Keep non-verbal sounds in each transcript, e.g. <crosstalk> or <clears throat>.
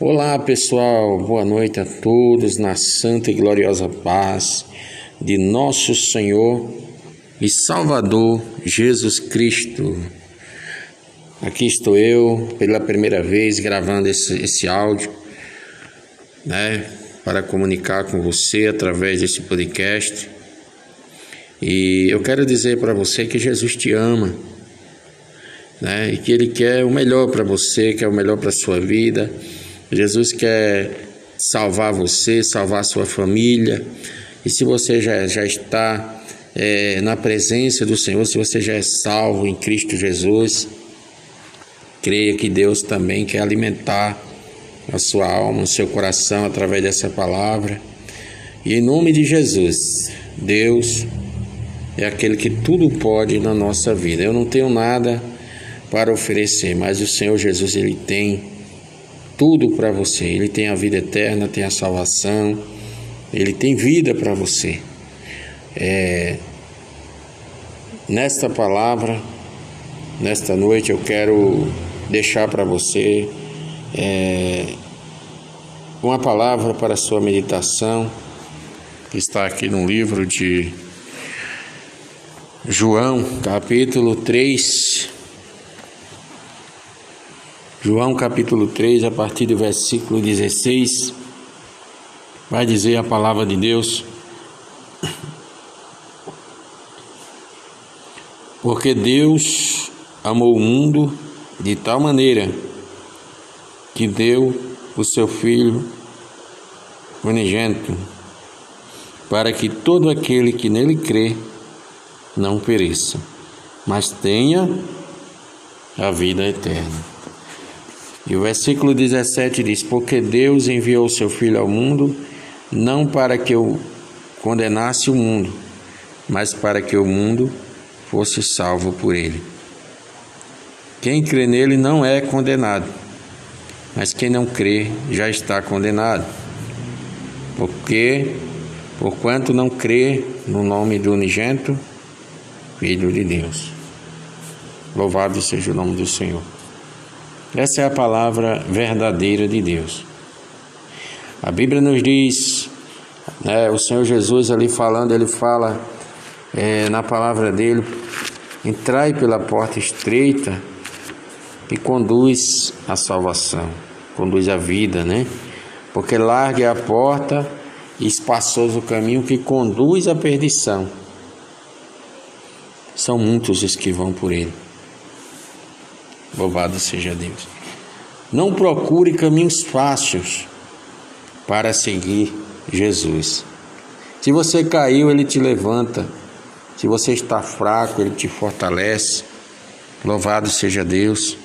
Olá pessoal, boa noite a todos na santa e gloriosa paz de nosso Senhor e Salvador Jesus Cristo. Aqui estou eu pela primeira vez gravando esse, esse áudio, né, para comunicar com você através desse podcast. E eu quero dizer para você que Jesus te ama, né, e que Ele quer o melhor para você, quer o melhor para sua vida Jesus quer salvar você, salvar sua família. E se você já, já está é, na presença do Senhor, se você já é salvo em Cristo Jesus, creia que Deus também quer alimentar a sua alma, o seu coração através dessa palavra. E em nome de Jesus, Deus é aquele que tudo pode na nossa vida. Eu não tenho nada para oferecer, mas o Senhor Jesus ele tem tudo para você. Ele tem a vida eterna, tem a salvação, ele tem vida para você. É, nesta palavra, nesta noite, eu quero deixar para você é, uma palavra para a sua meditação, que está aqui no livro de João, capítulo 3, João capítulo 3, a partir do versículo 16, vai dizer a palavra de Deus: Porque Deus amou o mundo de tal maneira que deu o seu Filho unigênito, para que todo aquele que nele crê não pereça, mas tenha a vida eterna. E o versículo 17 diz: Porque Deus enviou o seu Filho ao mundo, não para que eu condenasse o mundo, mas para que o mundo fosse salvo por ele. Quem crê nele não é condenado, mas quem não crê já está condenado. Porque, porquanto não crê no nome do unigento Filho de Deus. Louvado seja o nome do Senhor. Essa é a palavra verdadeira de Deus. A Bíblia nos diz, né, o Senhor Jesus ali falando, ele fala é, na palavra dele: entrai pela porta estreita e conduz a salvação, conduz a vida, né? Porque larga a porta e espaçoso o caminho que conduz à perdição. São muitos os que vão por ele. Louvado seja Deus. Não procure caminhos fáceis para seguir Jesus. Se você caiu, ele te levanta. Se você está fraco, ele te fortalece. Louvado seja Deus.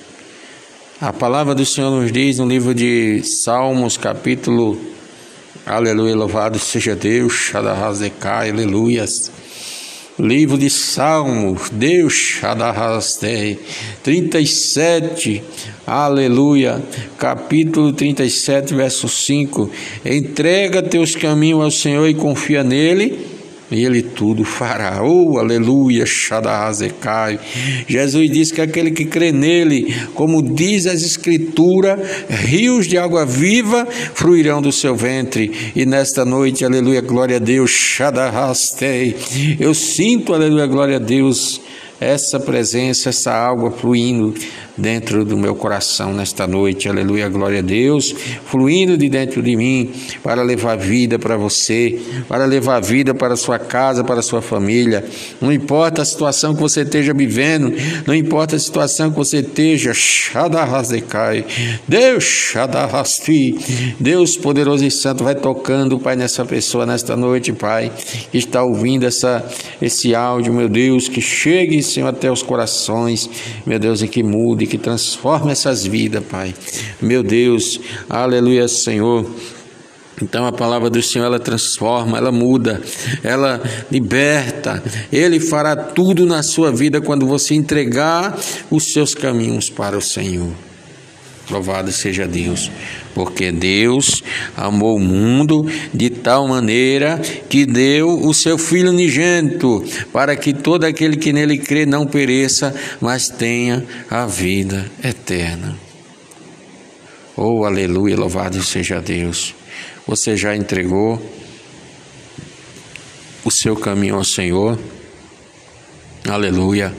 A palavra do Senhor nos diz no livro de Salmos, capítulo Aleluia, louvado seja Deus, Shadahazecai, aleluias. Livro de Salmos, Deus Adarrastei, 37, aleluia, capítulo 37, verso 5. Entrega teus caminhos ao Senhor e confia nele ele tudo fará. Oh, aleluia, Shadahazecai. Jesus diz que aquele que crê nele, como diz as Escrituras, rios de água viva fluirão do seu ventre. E nesta noite, aleluia, glória a Deus, Shadahastei. Eu sinto, aleluia, glória a Deus essa presença, essa água fluindo dentro do meu coração nesta noite, aleluia, glória a Deus, fluindo de dentro de mim para levar vida para você, para levar vida para sua casa, para sua família. Não importa a situação que você esteja vivendo, não importa a situação que você esteja, Deus, Shadarasti, Deus poderoso e santo, vai tocando, Pai, nessa pessoa nesta noite, Pai, que está ouvindo essa, esse áudio, meu Deus, que chegue, Senhor, até os corações, meu Deus, e que mude que transforma essas vidas, Pai. Meu Deus, aleluia, Senhor. Então a palavra do Senhor ela transforma, ela muda, ela liberta. Ele fará tudo na sua vida quando você entregar os seus caminhos para o Senhor. Louvado seja Deus, porque Deus amou o mundo de tal maneira que deu o seu Filho unigênito, para que todo aquele que nele crê não pereça, mas tenha a vida eterna. Oh, aleluia, louvado seja Deus. Você já entregou o seu caminho ao Senhor? Aleluia.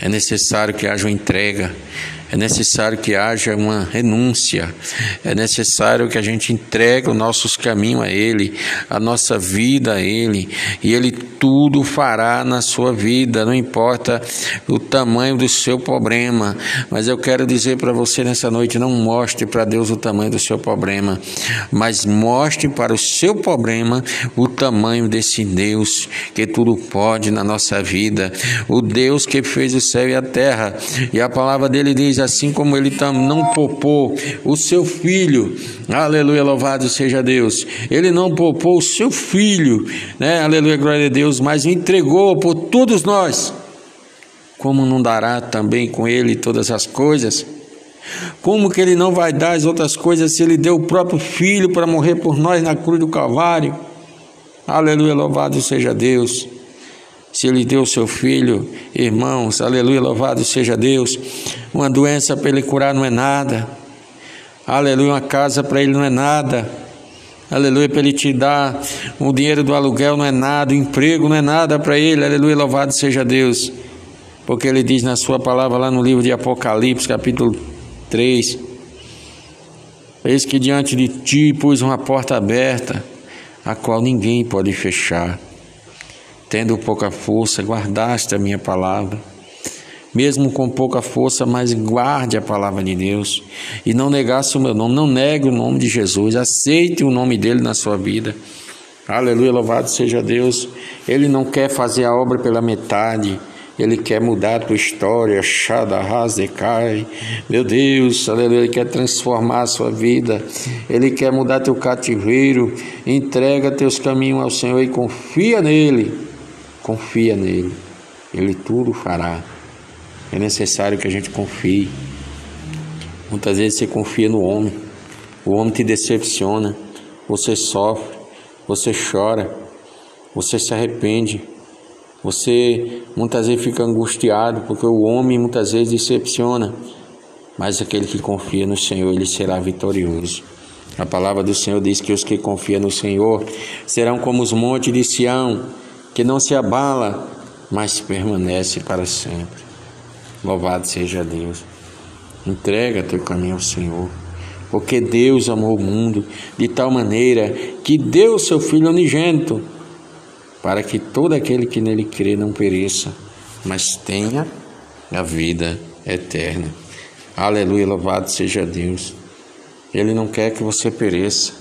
É necessário que haja uma entrega é necessário que haja uma renúncia, é necessário que a gente entregue os nossos caminhos a Ele, a nossa vida a Ele, e Ele tudo fará na sua vida, não importa o tamanho do seu problema. Mas eu quero dizer para você nessa noite: não mostre para Deus o tamanho do seu problema, mas mostre para o seu problema o tamanho desse Deus que tudo pode na nossa vida, o Deus que fez o céu e a terra, e a palavra dele diz assim como ele não poupou o seu filho, aleluia, louvado seja Deus. Ele não poupou o seu filho, né? Aleluia, glória a Deus, mas entregou por todos nós. Como não dará também com ele todas as coisas? Como que ele não vai dar as outras coisas se ele deu o próprio filho para morrer por nós na cruz do Calvário? Aleluia, louvado seja Deus. Se ele deu seu filho, irmãos, aleluia, louvado seja Deus. Uma doença para ele curar não é nada. Aleluia, uma casa para ele não é nada. Aleluia, para ele te dar o dinheiro do aluguel não é nada, o emprego não é nada para ele. Aleluia, louvado seja Deus. Porque ele diz na sua palavra lá no livro de Apocalipse, capítulo 3: Eis que diante de ti pus uma porta aberta, a qual ninguém pode fechar tendo pouca força, guardaste a minha palavra. Mesmo com pouca força, mas guarde a palavra de Deus e não negasse o meu nome, não negue o nome de Jesus, aceite o nome dele na sua vida. Aleluia, louvado seja Deus. Ele não quer fazer a obra pela metade. Ele quer mudar a tua história, cai. Meu Deus, aleluia, Ele quer transformar a sua vida. Ele quer mudar teu cativeiro. Entrega teus caminhos ao Senhor e confia nele. Confia nele, ele tudo fará. É necessário que a gente confie. Muitas vezes você confia no homem, o homem te decepciona, você sofre, você chora, você se arrepende, você muitas vezes fica angustiado porque o homem muitas vezes decepciona, mas aquele que confia no Senhor, ele será vitorioso. A palavra do Senhor diz que os que confiam no Senhor serão como os montes de Sião, que não se abala, mas permanece para sempre. Louvado seja Deus. Entrega teu caminho ao Senhor, porque Deus amou o mundo de tal maneira que deu o seu Filho unigênito, para que todo aquele que nele crê não pereça, mas tenha a vida eterna. Aleluia, louvado seja Deus. Ele não quer que você pereça.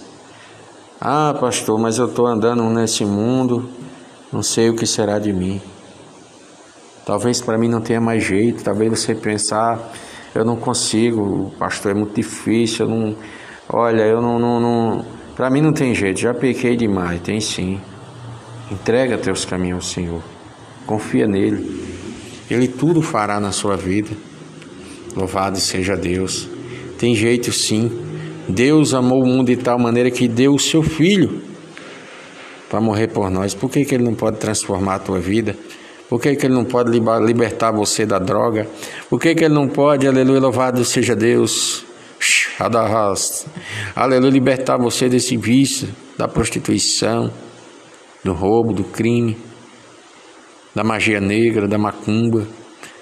Ah, pastor, mas eu estou andando nesse mundo não sei o que será de mim. Talvez para mim não tenha mais jeito, talvez você pensar, eu não consigo, pastor, é muito difícil, eu não, olha, eu não, não, não para mim não tem jeito, já pequei demais, tem sim. Entrega teus caminhos ao Senhor, confia nele, Ele tudo fará na sua vida. Louvado seja Deus. Tem jeito sim. Deus amou o mundo de tal maneira que deu o seu Filho para morrer por nós. Por que, que Ele não pode transformar a tua vida? Por que, que Ele não pode libertar você da droga? Por que, que Ele não pode, aleluia, louvado seja Deus, aleluia, libertar você desse vício, da prostituição, do roubo, do crime, da magia negra, da macumba?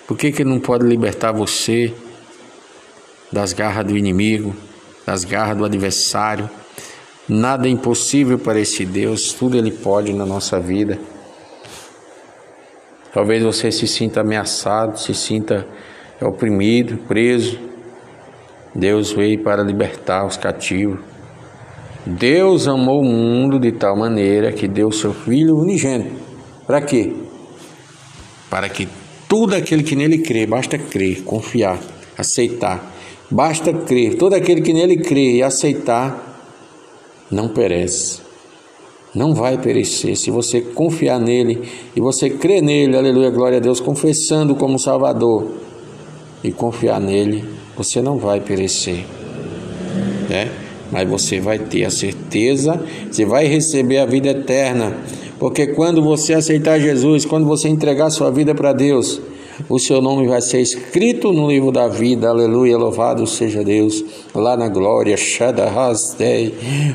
Por que, que Ele não pode libertar você das garras do inimigo, das garras do adversário? Nada é impossível para esse Deus, tudo Ele pode na nossa vida. Talvez você se sinta ameaçado, se sinta oprimido, preso. Deus veio para libertar os cativos. Deus amou o mundo de tal maneira que deu seu Filho unigênito. Para quê? Para que todo aquele que nele crê, basta crer, confiar, aceitar. Basta crer, todo aquele que nele crê e aceitar, não perece. Não vai perecer. Se você confiar nele e você crer nele, aleluia, glória a Deus, confessando como Salvador e confiar nele, você não vai perecer. Né? Mas você vai ter a certeza, você vai receber a vida eterna. Porque quando você aceitar Jesus, quando você entregar sua vida para Deus, o seu nome vai ser escrito no livro da vida, aleluia, louvado seja Deus, lá na glória,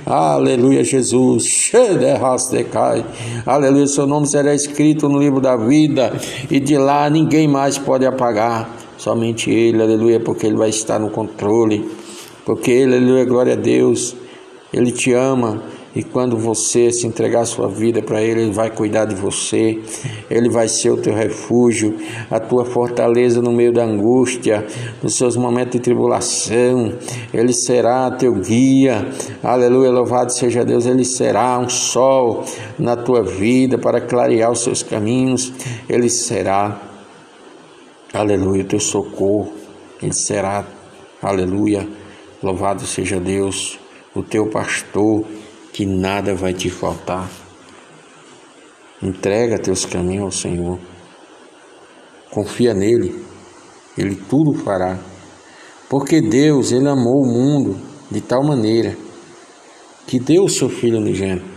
aleluia, Jesus, Shadahasdekai, aleluia, seu nome será escrito no livro da vida, e de lá ninguém mais pode apagar, somente Ele, aleluia, porque Ele vai estar no controle, porque Ele, aleluia, glória a Deus, Ele te ama, e quando você se entregar a sua vida para Ele, Ele vai cuidar de você, Ele vai ser o teu refúgio, a tua fortaleza no meio da angústia, nos seus momentos de tribulação, Ele será teu guia, aleluia, louvado seja Deus, Ele será um sol na tua vida para clarear os seus caminhos, Ele será, aleluia, o teu socorro, Ele será, aleluia, louvado seja Deus, o teu pastor, que nada vai te faltar. Entrega teus caminhos ao Senhor. Confia nele, ele tudo fará. Porque Deus, ele amou o mundo de tal maneira que deu o seu filho unigênito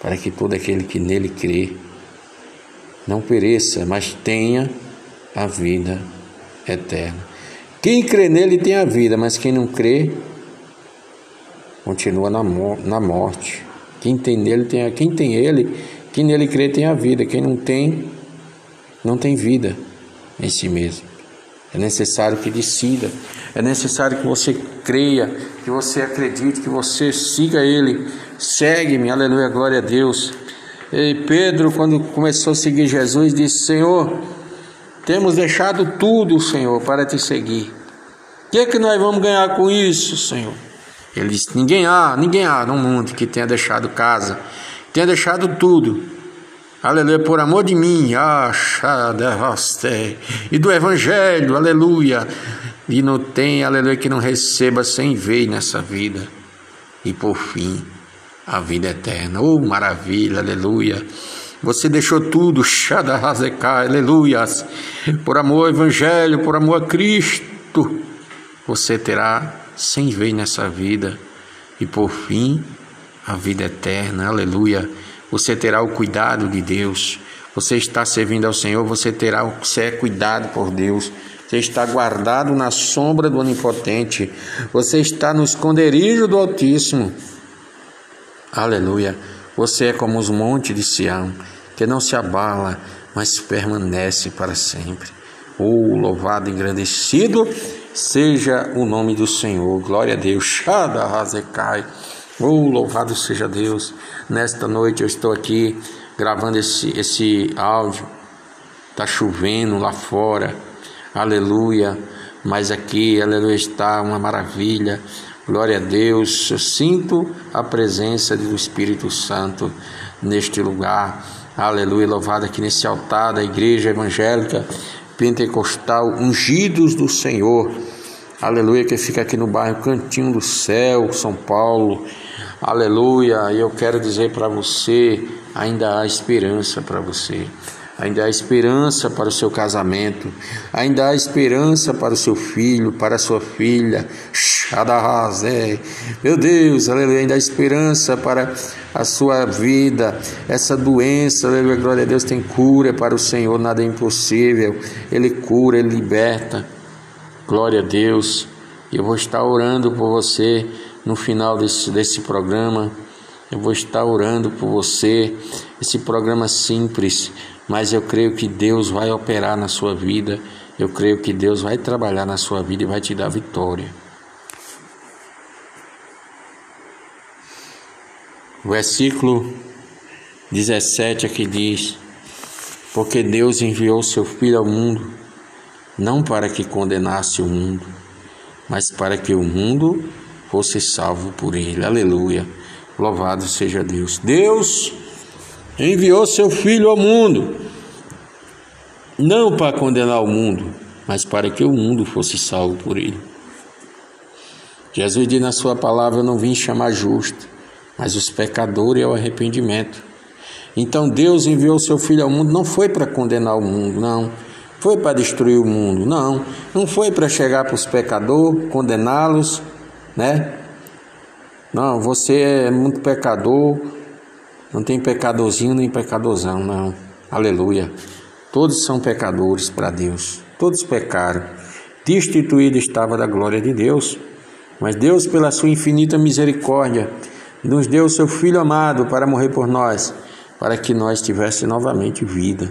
para que todo aquele que nele crê não pereça, mas tenha a vida eterna. Quem crê nele tem a vida, mas quem não crê continua na, na morte. Quem tem nele tem quem tem ele, quem nele crê tem a vida. Quem não tem, não tem vida em si mesmo. É necessário que decida, é necessário que você creia, que você acredite, que você siga Ele. Segue-me, aleluia, glória a Deus. E Pedro, quando começou a seguir Jesus, disse: Senhor, temos deixado tudo, Senhor, para te seguir. O que é que nós vamos ganhar com isso, Senhor? Ele disse: Ninguém há, ninguém há no mundo que tenha deixado casa, tenha deixado tudo. Aleluia, por amor de mim, e do Evangelho, aleluia. E não tem, aleluia, que não receba sem ver nessa vida. E por fim, a vida eterna. Oh, maravilha, aleluia. Você deixou tudo, aleluia. Por amor ao Evangelho, por amor a Cristo, você terá sem ver nessa vida e por fim a vida eterna. Aleluia. Você terá o cuidado de Deus. Você está servindo ao Senhor, você terá você é cuidado por Deus. Você está guardado na sombra do Onipotente. Você está no esconderijo do Altíssimo. Aleluia. Você é como os montes de Sião, que não se abala, mas permanece para sempre. Oh, louvado, engrandecido seja o nome do Senhor. Glória a Deus. Shada Hazekai. Oh, louvado seja Deus. Nesta noite eu estou aqui gravando esse, esse áudio. Está chovendo lá fora. Aleluia. Mas aqui, aleluia, está uma maravilha. Glória a Deus. Eu sinto a presença do Espírito Santo neste lugar. Aleluia. Louvado aqui nesse altar da igreja evangélica pentecostal, ungidos do Senhor. Aleluia, que fica aqui no bairro Cantinho do Céu, São Paulo. Aleluia, e eu quero dizer para você: ainda há esperança para você. Ainda há esperança para o seu casamento, ainda há esperança para o seu filho, para a sua filha. Meu Deus, aleluia, ainda há esperança para a sua vida. Essa doença, aleluia, glória a Deus, tem cura para o Senhor, nada é impossível. Ele cura, ele liberta. Glória a Deus. Eu vou estar orando por você no final desse, desse programa. Eu vou estar orando por você. Esse programa simples mas eu creio que Deus vai operar na sua vida, eu creio que Deus vai trabalhar na sua vida e vai te dar vitória. Versículo 17 aqui diz: Porque Deus enviou seu Filho ao mundo, não para que condenasse o mundo, mas para que o mundo fosse salvo por ele. Aleluia. Louvado seja Deus. Deus enviou seu Filho ao mundo, não para condenar o mundo, mas para que o mundo fosse salvo por ele. Jesus diz na sua palavra: Eu não vim chamar justo, mas os pecadores ao arrependimento. Então Deus enviou seu Filho ao mundo, não foi para condenar o mundo, não. Foi para destruir o mundo, não. Não foi para chegar para os pecadores, condená-los, né? Não, você é muito pecador, não tem pecadorzinho nem pecadorzão, não. Aleluia. Todos são pecadores para Deus. Todos pecaram. Destituído estava da glória de Deus. Mas Deus, pela sua infinita misericórdia, nos deu o seu Filho amado para morrer por nós, para que nós tivéssemos novamente vida.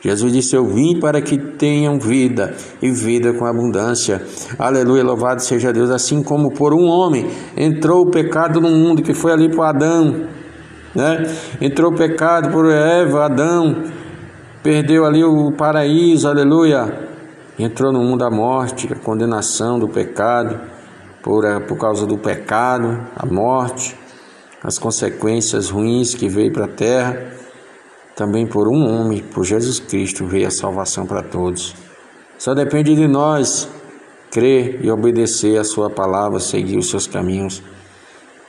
Jesus disse: Eu vim para que tenham vida e vida com abundância. Aleluia, louvado seja Deus. Assim como por um homem entrou o pecado no mundo, que foi ali para Adão, né? Entrou o pecado por Eva, Adão, perdeu ali o paraíso, aleluia. Entrou no mundo a morte, a condenação do pecado, por, por causa do pecado, a morte, as consequências ruins que veio para a terra. Também por um homem, por Jesus Cristo, veio a salvação para todos. Só depende de nós crer e obedecer a Sua palavra, seguir os seus caminhos.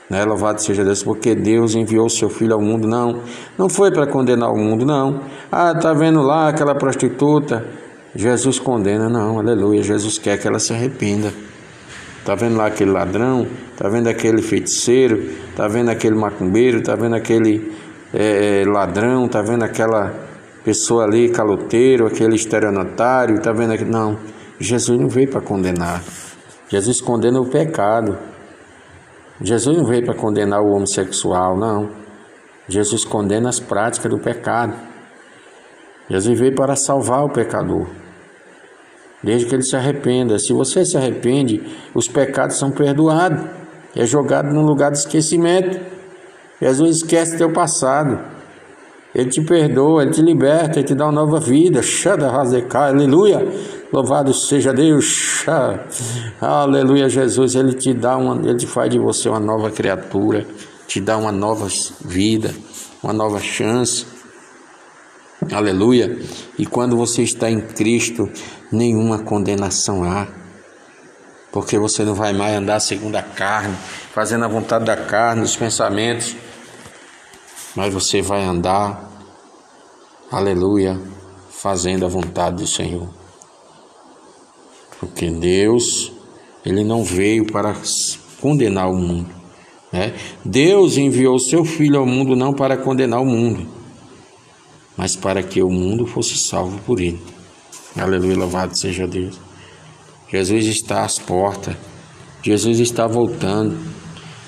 Né? Louvado seja Deus, porque Deus enviou seu Filho ao mundo. Não, não foi para condenar o mundo, não. Ah, tá vendo lá aquela prostituta? Jesus condena, não, aleluia. Jesus quer que ela se arrependa. Tá vendo lá aquele ladrão? Tá vendo aquele feiticeiro? Tá vendo aquele macumbeiro? Tá vendo aquele é, é, ladrão, tá vendo aquela pessoa ali, caloteiro, aquele estelionatário, tá vendo aqui? Não, Jesus não veio para condenar. Jesus condena o pecado. Jesus não veio para condenar o homossexual, não. Jesus condena as práticas do pecado. Jesus veio para salvar o pecador. Desde que ele se arrependa. Se você se arrepende, os pecados são perdoados. É jogado num lugar de esquecimento. Jesus esquece teu passado. Ele te perdoa, ele te liberta, ele te dá uma nova vida. Aleluia. Louvado seja Deus. Aleluia, Jesus. Ele te dá uma, ele te faz de você uma nova criatura, te dá uma nova vida, uma nova chance. Aleluia. E quando você está em Cristo, nenhuma condenação há. Porque você não vai mais andar segundo a carne, fazendo a vontade da carne, os pensamentos mas você vai andar, aleluia, fazendo a vontade do Senhor. Porque Deus, Ele não veio para condenar o mundo. Né? Deus enviou seu Filho ao mundo não para condenar o mundo, mas para que o mundo fosse salvo por Ele. Aleluia, louvado seja Deus. Jesus está às portas, Jesus está voltando.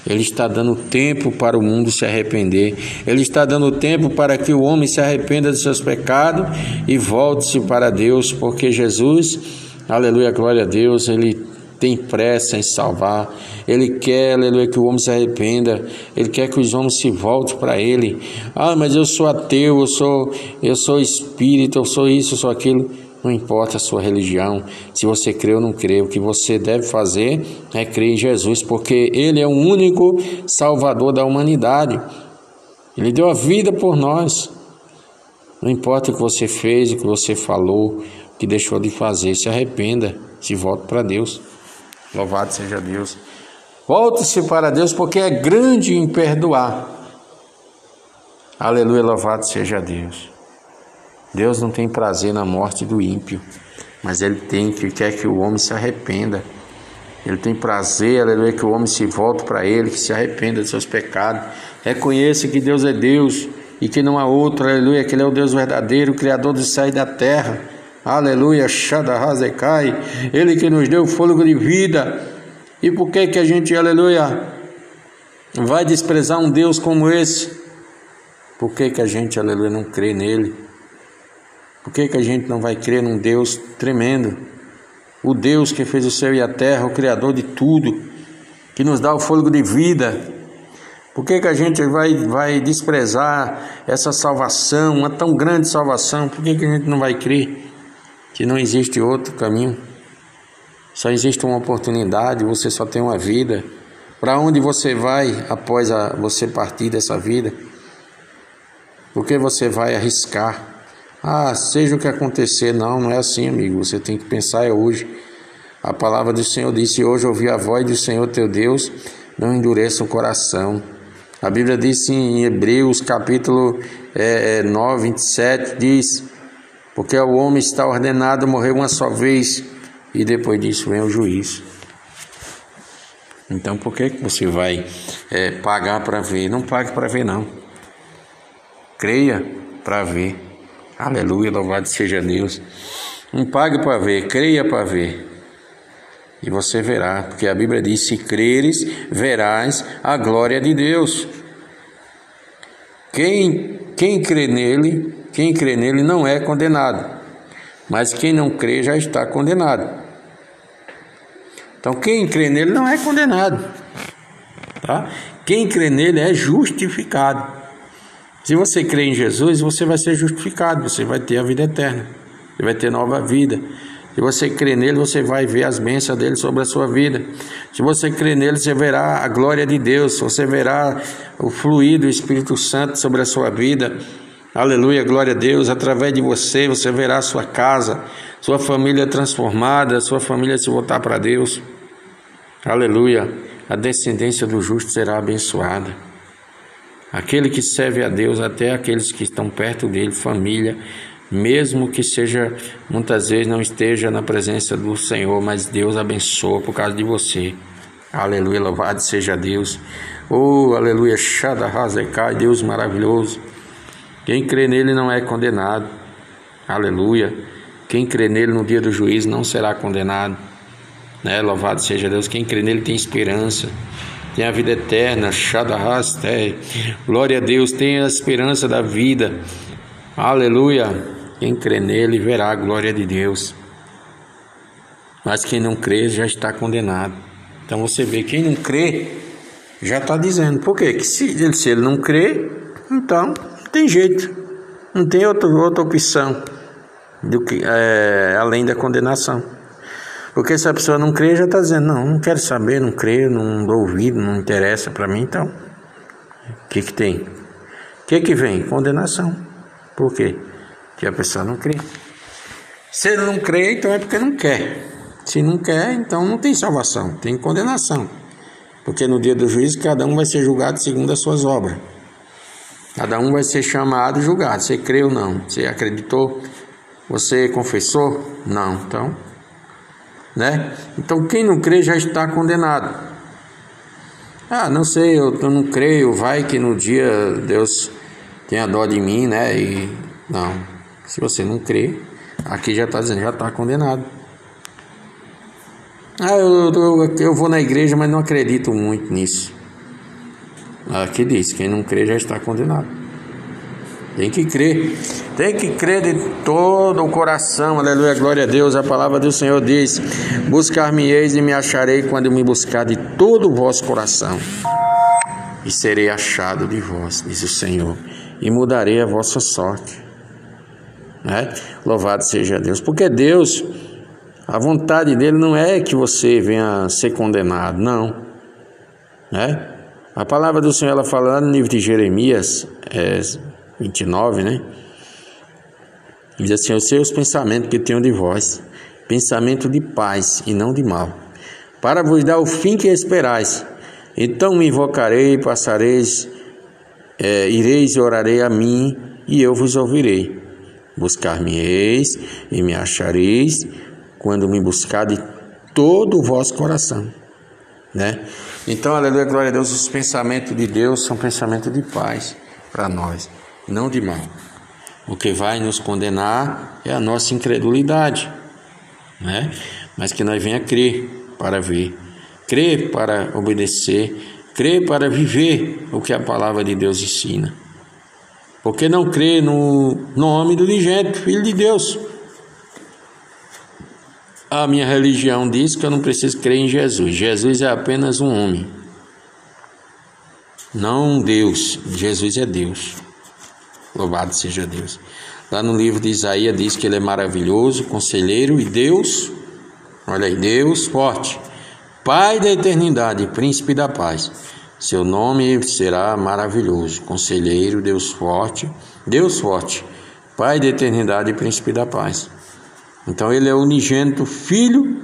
Ele está dando tempo para o mundo se arrepender. Ele está dando tempo para que o homem se arrependa dos seus pecados e volte-se para Deus, porque Jesus, aleluia, glória a Deus, ele tem pressa em salvar. Ele quer, aleluia, que o homem se arrependa. Ele quer que os homens se voltem para ele. Ah, mas eu sou ateu, eu sou, eu sou espírita, eu sou isso, eu sou aquilo. Não importa a sua religião, se você crê ou não crê, o que você deve fazer é crer em Jesus, porque Ele é o único Salvador da humanidade. Ele deu a vida por nós. Não importa o que você fez, o que você falou, o que deixou de fazer, se arrependa, se volte para Deus. Louvado seja Deus. Volte-se para Deus, porque é grande em perdoar. Aleluia, louvado seja Deus. Deus não tem prazer na morte do ímpio, mas Ele tem que quer que o homem se arrependa. Ele tem prazer, aleluia, que o homem se volte para Ele, que se arrependa dos seus pecados. Reconheça que Deus é Deus e que não há outro, aleluia, que Ele é o Deus verdadeiro, Criador dos céus e da terra. Aleluia, Shadahazekai, Ele que nos deu fôlego de vida. E por que que a gente, aleluia, vai desprezar um Deus como esse? Por que que a gente, aleluia, não crê nele? Por que, que a gente não vai crer num Deus tremendo? O Deus que fez o céu e a terra, o Criador de tudo, que nos dá o fôlego de vida. Por que, que a gente vai, vai desprezar essa salvação, uma tão grande salvação? Por que, que a gente não vai crer que não existe outro caminho? Só existe uma oportunidade, você só tem uma vida. Para onde você vai após a, você partir dessa vida? Por que você vai arriscar? Ah, seja o que acontecer, não, não é assim, amigo. Você tem que pensar é hoje. A palavra do Senhor disse: Hoje ouvi a voz do Senhor teu Deus, não endureça o coração. A Bíblia disse em Hebreus, capítulo é, 9, 27, diz: Porque o homem está ordenado a morrer uma só vez, e depois disso vem o juízo. Então, por que, que você vai é, pagar para ver? Não pague para ver, não. Creia para ver. Aleluia, louvado seja Deus. Não pague para ver, creia para ver. E você verá, porque a Bíblia diz: se creres, verás a glória de Deus. Quem, quem crê nele, quem crê nele não é condenado, mas quem não crê já está condenado. Então, quem crê nele não é condenado, tá? Quem crê nele é justificado. Se você crê em Jesus, você vai ser justificado, você vai ter a vida eterna, você vai ter nova vida. Se você crê nele, você vai ver as bênçãos dele sobre a sua vida. Se você crê nele, você verá a glória de Deus, você verá o fluir do Espírito Santo sobre a sua vida. Aleluia, glória a Deus. Através de você, você verá a sua casa, sua família transformada, sua família se voltar para Deus. Aleluia. A descendência do justo será abençoada. Aquele que serve a Deus, até aqueles que estão perto dele, família, mesmo que seja muitas vezes não esteja na presença do Senhor, mas Deus abençoa por causa de você. Aleluia, louvado seja Deus. Oh, aleluia, Shadahazekai, Deus maravilhoso. Quem crê nele não é condenado. Aleluia. Quem crê nele no dia do juízo não será condenado. Né? Louvado seja Deus. Quem crê nele tem esperança. Tem a vida eterna. Shadahastei. Glória a Deus. Tem a esperança da vida. Aleluia. Quem crê nele verá a glória de Deus. Mas quem não crê já está condenado. Então você vê, quem não crê já está dizendo. Por quê? Que se ele, se ele não crê, então não tem jeito. Não tem outra, outra opção do que, é, além da condenação. Porque se a pessoa não crê, já está dizendo, não, não quero saber, não creio, não dou ouvido, não interessa para mim, então. O que, que tem? O que, que vem? Condenação. Por quê? que a pessoa não crê. Se ele não crê, então é porque não quer. Se não quer, então não tem salvação, tem condenação. Porque no dia do juízo cada um vai ser julgado segundo as suas obras. Cada um vai ser chamado e julgado. Você crê ou não? Você acreditou? Você confessou? Não. Então, né? Então quem não crê já está condenado. Ah, não sei, eu, não creio. Vai que no dia Deus tenha dó de mim, né? E não. Se você não crê, aqui já está dizendo, já está condenado. Ah, eu, eu, eu vou na igreja, mas não acredito muito nisso. Aqui diz: quem não crê já está condenado. Tem que crer, tem que crer de todo o coração, aleluia, glória a Deus. A palavra do Senhor diz: Buscar-me-eis e me acharei quando me buscar de todo o vosso coração, e serei achado de vós, diz o Senhor, e mudarei a vossa sorte. Né? Louvado seja Deus. Porque Deus, a vontade dele não é que você venha ser condenado, não. Né? A palavra do Senhor, ela fala no livro de Jeremias é, 29, né? Diz assim: Eu sei os pensamentos que tenho de vós, pensamento de paz e não de mal, para vos dar o fim que esperais. Então me invocarei, passareis, é, ireis e orarei a mim, e eu vos ouvirei. Buscar-me-eis e me achareis quando me buscar de todo o vosso coração. Né? Então, aleluia, glória a Deus, os pensamentos de Deus são pensamentos de paz para nós, não de mal. O que vai nos condenar é a nossa incredulidade, né? Mas que nós venha crer para ver, crer para obedecer, crer para viver o que a palavra de Deus ensina porque não crê no nome do unigênito, Filho de Deus. A minha religião diz que eu não preciso crer em Jesus. Jesus é apenas um homem, não Deus. Jesus é Deus. Louvado seja Deus. Lá no livro de Isaías diz que ele é maravilhoso, conselheiro e Deus, olha aí, Deus forte, Pai da eternidade, príncipe da paz. Seu nome será maravilhoso, conselheiro, Deus forte, Deus forte, Pai da eternidade e príncipe da paz. Então ele é unigênito filho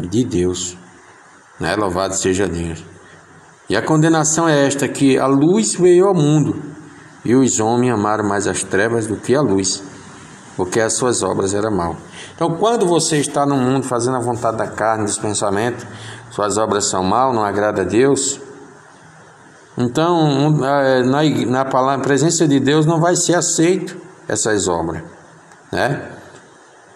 de Deus. Né? Louvado seja Deus. E a condenação é esta que a luz veio ao mundo, e os homens amaram mais as trevas do que a luz, porque as suas obras eram mal. Então, quando você está no mundo fazendo a vontade da carne, dos pensamentos, suas obras são mal, não agrada a Deus, então, na, na, na presença de Deus não vai ser aceito. essas obras, né?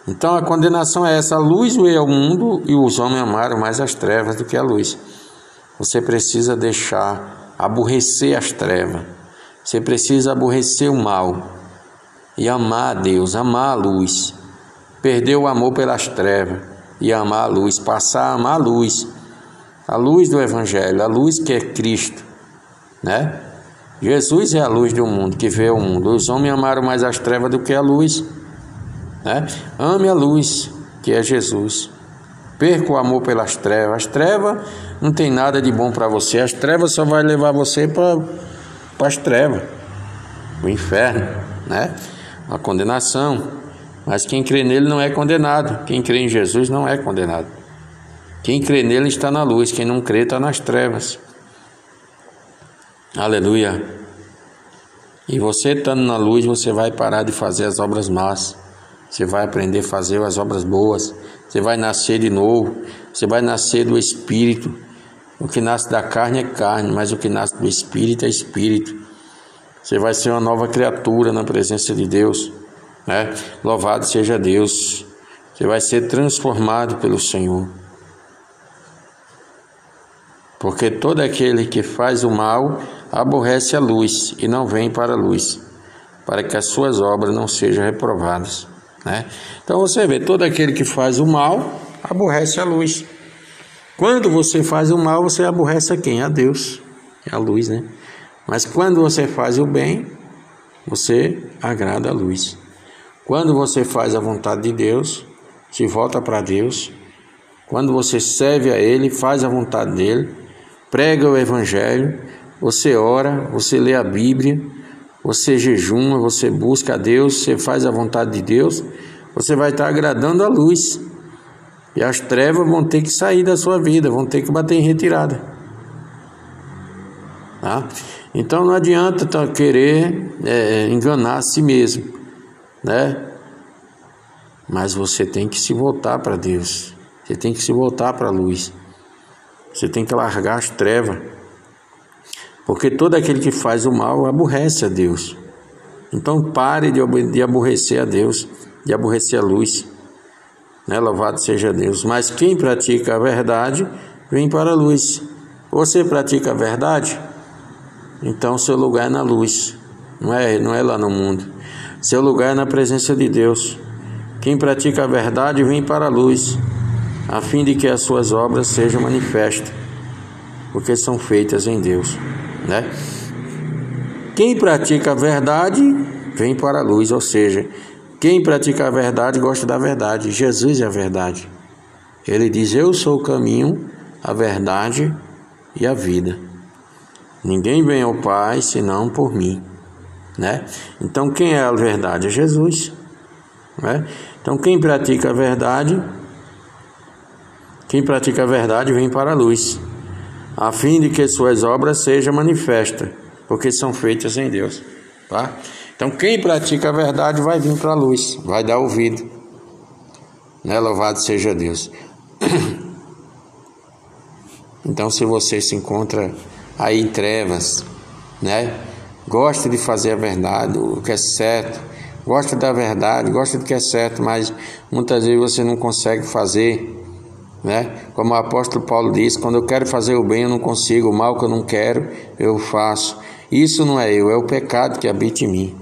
Então a condenação é essa: a luz veio ao mundo e os homens amaram mais as trevas do que a luz. Você precisa deixar aborrecer as trevas. Você precisa aborrecer o mal e amar a Deus, amar a luz. Perder o amor pelas trevas e amar a luz, passar a amar a luz. A luz do evangelho, a luz que é Cristo, né? Jesus é a luz do mundo, que vê o mundo. Os homens amaram mais as trevas do que a luz. Né? Ame a luz, que é Jesus. Perca o amor pelas trevas. As trevas não tem nada de bom para você. As trevas só vai levar você para as trevas, o inferno, né? A condenação. Mas quem crê nele não é condenado. Quem crê em Jesus não é condenado. Quem crê nele está na luz. Quem não crê está nas trevas. Aleluia. E você estando na luz, você vai parar de fazer as obras más. Você vai aprender a fazer as obras boas. Você vai nascer de novo. Você vai nascer do Espírito. O que nasce da carne é carne, mas o que nasce do Espírito é Espírito. Você vai ser uma nova criatura na presença de Deus. Né? Louvado seja Deus. Você vai ser transformado pelo Senhor. Porque todo aquele que faz o mal aborrece a luz e não vem para a luz, para que as suas obras não sejam reprovadas. Né? Então você vê, todo aquele que faz o mal aborrece a luz. Quando você faz o mal, você aborrece a quem? A Deus, é a luz, né? Mas quando você faz o bem, você agrada a luz. Quando você faz a vontade de Deus, se volta para Deus. Quando você serve a Ele, faz a vontade dele, prega o Evangelho, você ora, você lê a Bíblia, você jejuma, você busca a Deus, você faz a vontade de Deus, você vai estar agradando a luz. E as trevas vão ter que sair da sua vida, vão ter que bater em retirada. Tá? Então não adianta tá, querer é, enganar a si mesmo, né? Mas você tem que se voltar para Deus, você tem que se voltar para a luz, você tem que largar as trevas. Porque todo aquele que faz o mal aborrece a Deus. Então pare de aborrecer a Deus, de aborrecer a luz. Né? Louvado seja Deus. Mas quem pratica a verdade vem para a luz. Você pratica a verdade? Então seu lugar é na luz, não é, não é lá no mundo. Seu lugar é na presença de Deus. Quem pratica a verdade vem para a luz, a fim de que as suas obras sejam manifestas, porque são feitas em Deus né? Quem pratica a verdade vem para a luz, ou seja, quem pratica a verdade gosta da verdade. Jesus é a verdade. Ele diz: Eu sou o caminho, a verdade e a vida. Ninguém vem ao Pai senão por mim, né? Então quem é a verdade? É Jesus, né? Então quem pratica a verdade, quem pratica a verdade vem para a luz a fim de que suas obras sejam manifestas, porque são feitas em Deus. Tá? Então, quem pratica a verdade vai vir para a luz, vai dar ouvido. Né? Louvado seja Deus. <clears throat> Então, se você se encontra aí em trevas, né? Gosta de fazer a verdade, o que é certo, gosta da verdade, gosta do que é certo, mas muitas vezes você não consegue fazer né? Como o apóstolo Paulo diz, quando eu quero fazer o bem eu não consigo, o mal que eu não quero eu faço. Isso não é eu, é o pecado que habita em mim.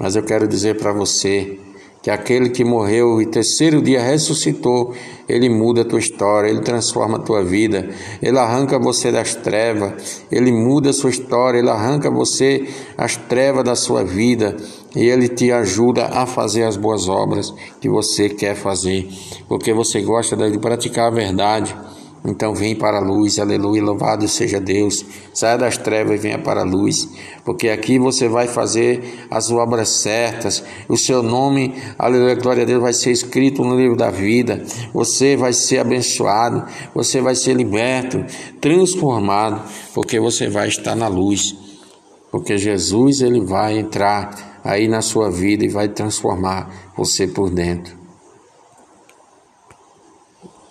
Mas eu quero dizer para você que aquele que morreu e terceiro dia ressuscitou, ele muda a tua história, ele transforma a tua vida, ele arranca você das trevas, ele muda a sua história, ele arranca você as trevas da sua vida e ele te ajuda a fazer as boas obras que você quer fazer, porque você gosta de praticar a verdade. Então vem para a luz, aleluia, louvado seja Deus. Saia das trevas e venha para a luz, porque aqui você vai fazer as obras certas. O seu nome, aleluia, glória a Deus, vai ser escrito no livro da vida. Você vai ser abençoado, você vai ser liberto, transformado, porque você vai estar na luz. Porque Jesus ele vai entrar aí na sua vida e vai transformar você por dentro.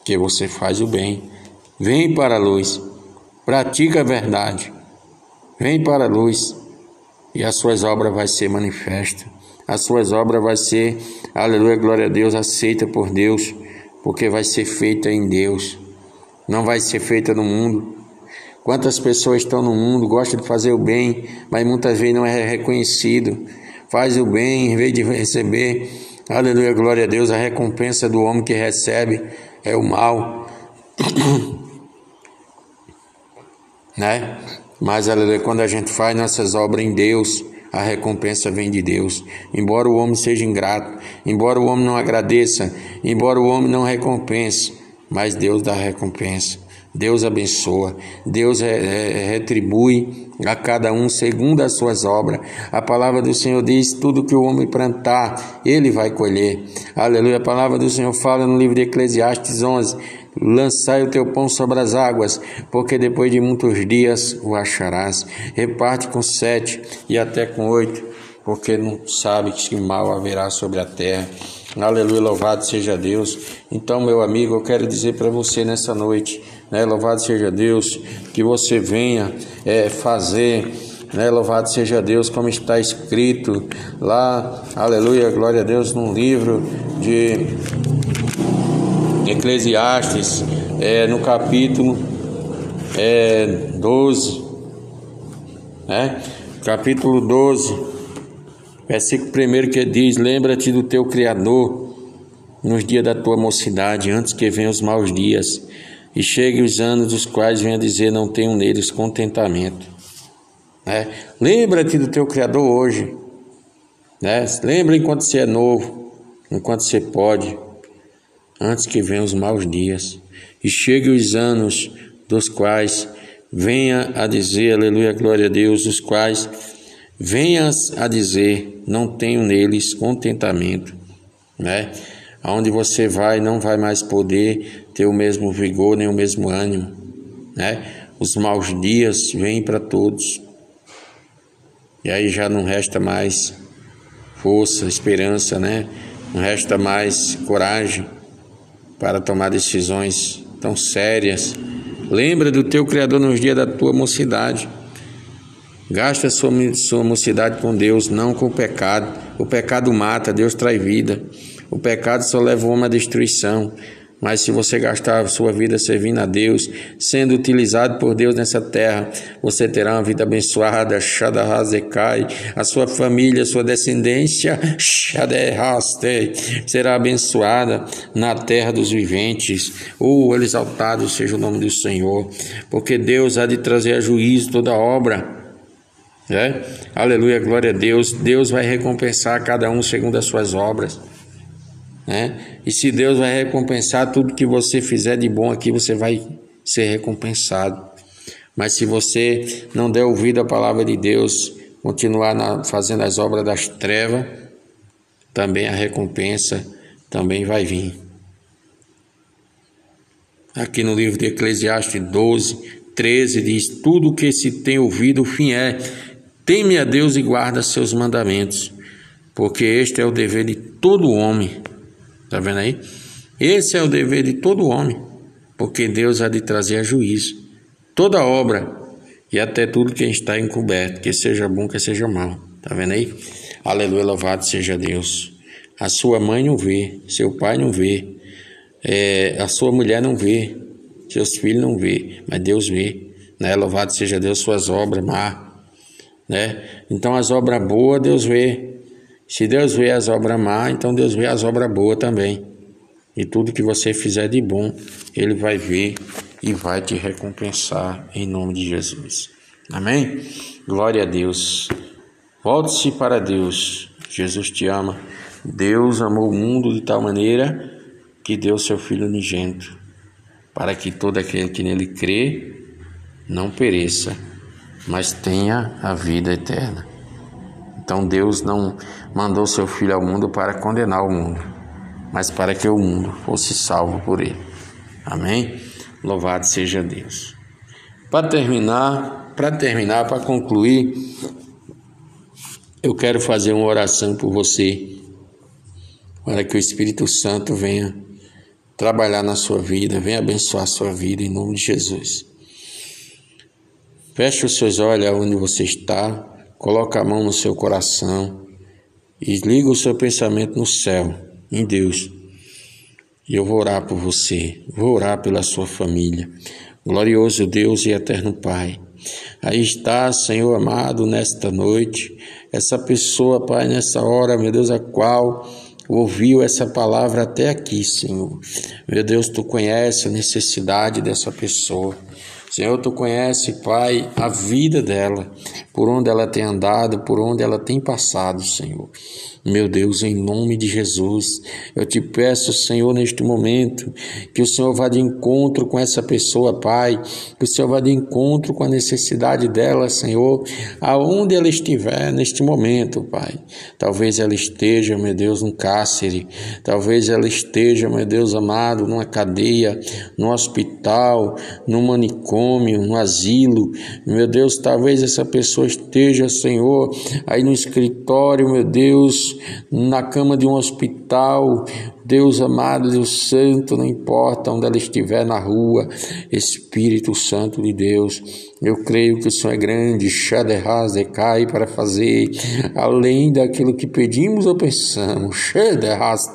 Que você faz o bem Vem para a luz, pratica a verdade. Vem para a luz e as suas obras vai ser manifesta. as suas obras vai ser, aleluia, glória a Deus, aceita por Deus, porque vai ser feita em Deus. Não vai ser feita no mundo. Quantas pessoas estão no mundo, gostam de fazer o bem, mas muitas vezes não é reconhecido. Faz o bem em vez de receber, aleluia, glória a Deus, a recompensa do homem que recebe é o mal. <clears throat> né? Mas aleluia, quando a gente faz nossas obras em Deus, a recompensa vem de Deus. Embora o homem seja ingrato, embora o homem não agradeça, embora o homem não recompense, mas Deus dá recompensa. Deus abençoa, Deus retribui a cada um segundo as suas obras. A palavra do Senhor diz: tudo que o homem plantar, ele vai colher. Aleluia. A palavra do Senhor fala no livro de Eclesiastes 11: Lançai o teu pão sobre as águas, porque depois de muitos dias o acharás. Reparte com sete e até com oito, porque não sabe que mal haverá sobre a terra. Aleluia, louvado seja Deus. Então, meu amigo, eu quero dizer para você nessa noite, né, louvado seja Deus, que você venha é, fazer né? Louvado seja Deus, como está escrito lá, aleluia, glória a Deus, num livro de Eclesiastes, é, no capítulo é, 12, né? capítulo 12, versículo 1 que diz: Lembra-te do teu Criador nos dias da tua mocidade, antes que venham os maus dias, e cheguem os anos dos quais venha dizer: Não tenho neles contentamento. Né? Lembra-te do teu Criador hoje. Né? Lembra enquanto você é novo, enquanto você pode antes que venham os maus dias e cheguem os anos dos quais venha a dizer, aleluia, glória a Deus, dos quais venhas a dizer, não tenho neles contentamento, né? Aonde você vai, não vai mais poder ter o mesmo vigor nem o mesmo ânimo, né? Os maus dias vêm para todos. E aí já não resta mais força, esperança, né? Não resta mais coragem para tomar decisões tão sérias. Lembra do teu Criador nos dias da tua mocidade. Gasta sua, sua mocidade com Deus, não com o pecado. O pecado mata, Deus traz vida. O pecado só leva o homem à destruição. Mas se você gastar sua vida servindo a Deus, sendo utilizado por Deus nessa terra, você terá uma vida abençoada, Shadahazekai, a sua família, a sua descendência, Shadehaste, será abençoada na terra dos viventes. Oh, exaltado seja o nome do Senhor, porque Deus há de trazer a juízo toda obra. É? Aleluia, glória a Deus. Deus vai recompensar cada um segundo as suas obras. Né? E se Deus vai recompensar tudo que você fizer de bom aqui, você vai ser recompensado. Mas se você não der ouvido à palavra de Deus, continuar na, fazendo as obras das trevas, também a recompensa também vai vir. Aqui no livro de Eclesiastes 12, 13 diz: Tudo que se tem ouvido, o fim é: teme a Deus e guarda seus mandamentos, porque este é o dever de todo homem Está vendo aí? Esse é o dever de todo homem, porque Deus há de trazer a juízo toda obra e até tudo que está encoberto, que seja bom, que seja mal. Está vendo aí? Aleluia, louvado seja Deus. A sua mãe não vê, seu pai não vê, é, a sua mulher não vê, seus filhos não vê, mas Deus vê. Né? Louvado seja Deus, suas obras má. Né? Então as obras boas Deus vê, se Deus vê as obras má, então Deus vê as obras boas também. E tudo que você fizer de bom, Ele vai ver e vai te recompensar em nome de Jesus. Amém? Glória a Deus. Volte-se para Deus. Jesus te ama. Deus amou o mundo de tal maneira que deu seu Filho unigênito, para que todo aquele que nele crê não pereça, mas tenha a vida eterna. Então Deus não mandou seu Filho ao mundo para condenar o mundo, mas para que o mundo fosse salvo por ele. Amém? Louvado seja Deus. Para terminar, para terminar, para concluir, eu quero fazer uma oração por você, para que o Espírito Santo venha trabalhar na sua vida, venha abençoar a sua vida em nome de Jesus. Feche os seus olhos onde você está, coloque a mão no seu coração e liga o seu pensamento no céu, em Deus. E eu vou orar por você, vou orar pela sua família. Glorioso Deus e eterno Pai. Aí está, Senhor amado, nesta noite, essa pessoa, Pai, nessa hora, meu Deus, a qual ouviu essa palavra até aqui, Senhor. Meu Deus, tu conhece a necessidade dessa pessoa. Senhor, tu conhece, Pai, a vida dela, por onde ela tem andado, por onde ela tem passado, Senhor. Meu Deus, em nome de Jesus, eu te peço, Senhor, neste momento, que o Senhor vá de encontro com essa pessoa, Pai, que o Senhor vá de encontro com a necessidade dela, Senhor, aonde ela estiver neste momento, Pai. Talvez ela esteja, meu Deus, num cárcere, talvez ela esteja, meu Deus amado, numa cadeia, num hospital, num manicômio, num asilo. Meu Deus, talvez essa pessoa esteja, Senhor, aí no escritório, meu Deus, na cama de um hospital, Deus amado, Deus Santo, não importa onde ela estiver na rua, Espírito Santo de Deus, eu creio que o Senhor é grande, Shaderraz decai para fazer além daquilo que pedimos ou pensamos. Shaderraz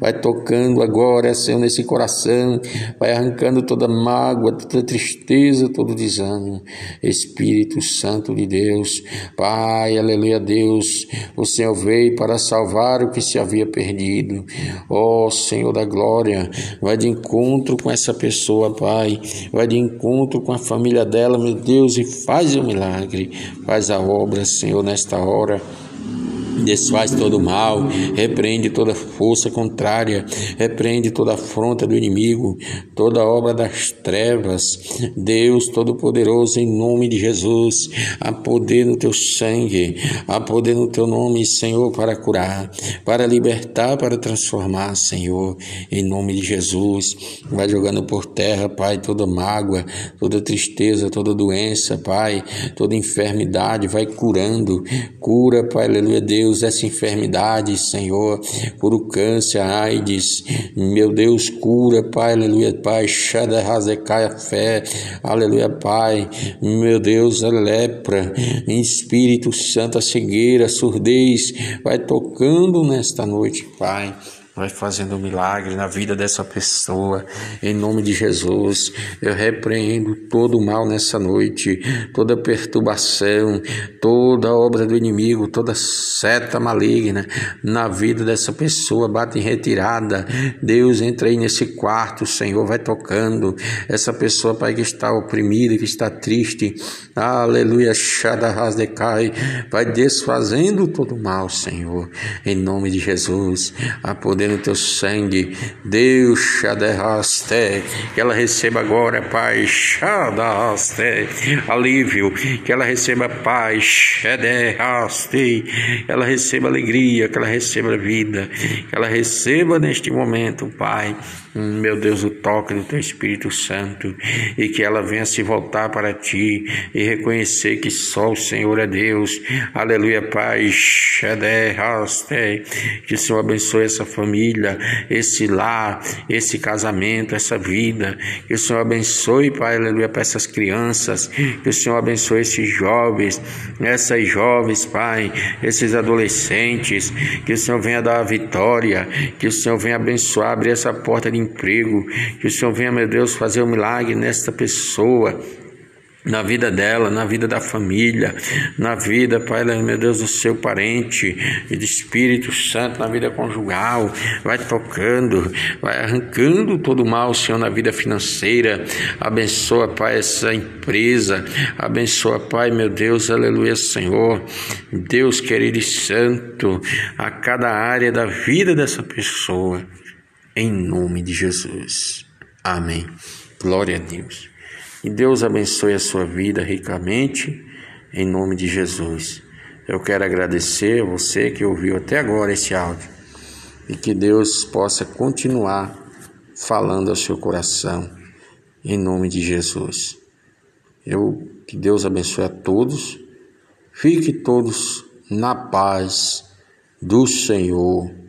vai tocando agora, Senhor, nesse coração, vai arrancando toda mágoa, toda tristeza, todo desânimo. Espírito Santo de Deus, Pai, aleluia, Deus, o Senhor veio para salvar o que se havia perdido. Ó oh, Senhor da glória, vai de encontro com essa pessoa, Pai, vai de encontro com a família dela meu Deus, e faz o milagre, faz a obra, Senhor, nesta hora desfaz todo o mal, repreende toda força contrária, repreende toda afronta do inimigo, toda obra das trevas. Deus Todo-Poderoso, em nome de Jesus, há poder no teu sangue, há poder no teu nome, Senhor, para curar, para libertar, para transformar, Senhor, em nome de Jesus. Vai jogando por terra, Pai, toda mágoa, toda tristeza, toda doença, Pai, toda enfermidade, vai curando, cura, Pai, aleluia, Deus Deus, essa enfermidade, Senhor, por o câncer, AIDS, meu Deus, cura, Pai, aleluia, Pai, Shada Razecai, a fé, aleluia, Pai, meu Deus, a lepra, Espírito Santo, a cegueira, a surdez, vai tocando nesta noite, Pai vai fazendo um milagre na vida dessa pessoa. Em nome de Jesus, eu repreendo todo o mal nessa noite, toda perturbação, toda obra do inimigo, toda seta maligna na vida dessa pessoa. Bate em retirada. Deus, entra aí nesse quarto, Senhor, vai tocando. Essa pessoa, Pai, que está oprimida, que está triste. Aleluia, Shadahasdecai. Vai desfazendo todo o mal, Senhor. Em nome de Jesus. A poder no teu sangue. Deus, Shaderraste, que ela receba agora, Pai, Shadaste, alívio, que ela receba paz, Shaderraste, que ela receba alegria, que ela receba vida, que ela receba neste momento, Pai, meu Deus, o toque do teu Espírito Santo e que ela venha se voltar para ti e reconhecer que só o Senhor é Deus. Aleluia, Pai. Que o Senhor abençoe essa família, esse lar, esse casamento, essa vida. Que o Senhor abençoe, Pai, aleluia, para essas crianças. Que o Senhor abençoe esses jovens, essas jovens, Pai, esses adolescentes. Que o Senhor venha dar a vitória. Que o Senhor venha abençoar, abrir essa porta de emprego. Que o Senhor venha, meu Deus, fazer um milagre nesta pessoa na vida dela, na vida da família, na vida, Pai, meu Deus, do seu parente, e do Espírito Santo, na vida conjugal, vai tocando, vai arrancando todo o mal, Senhor, na vida financeira, abençoa, Pai, essa empresa, abençoa, Pai, meu Deus, aleluia, Senhor, Deus querido e santo, a cada área da vida dessa pessoa, em nome de Jesus. Amém. Glória a Deus. E Deus abençoe a sua vida ricamente, em nome de Jesus. Eu quero agradecer você que ouviu até agora esse áudio e que Deus possa continuar falando ao seu coração, em nome de Jesus. Eu que Deus abençoe a todos. Fique todos na paz do Senhor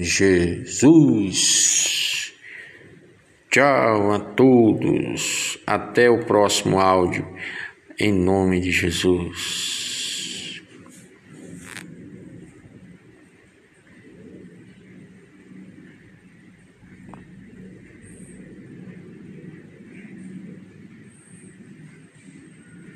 Jesus. Tchau a todos. Até o próximo áudio. Em nome de Jesus.